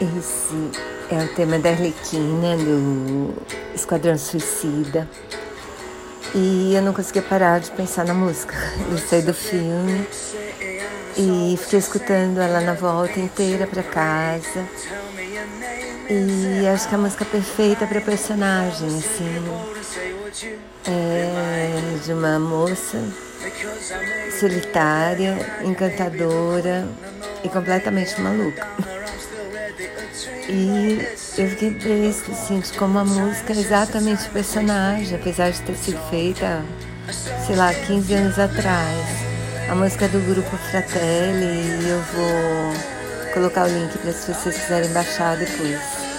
Esse é o tema da Arlequina do Esquadrão Suicida. E eu não conseguia parar de pensar na música. Eu saí do filme e fiquei escutando ela na volta inteira para casa. E acho que a música perfeita para personagem, assim. É de uma moça solitária, encantadora e completamente maluca. E eu fiquei besta, assim, de como a música é exatamente o personagem, apesar de ter sido feita, sei lá, 15 anos atrás. A música é do grupo Fratelli e eu vou colocar o link para se vocês quiserem baixar depois.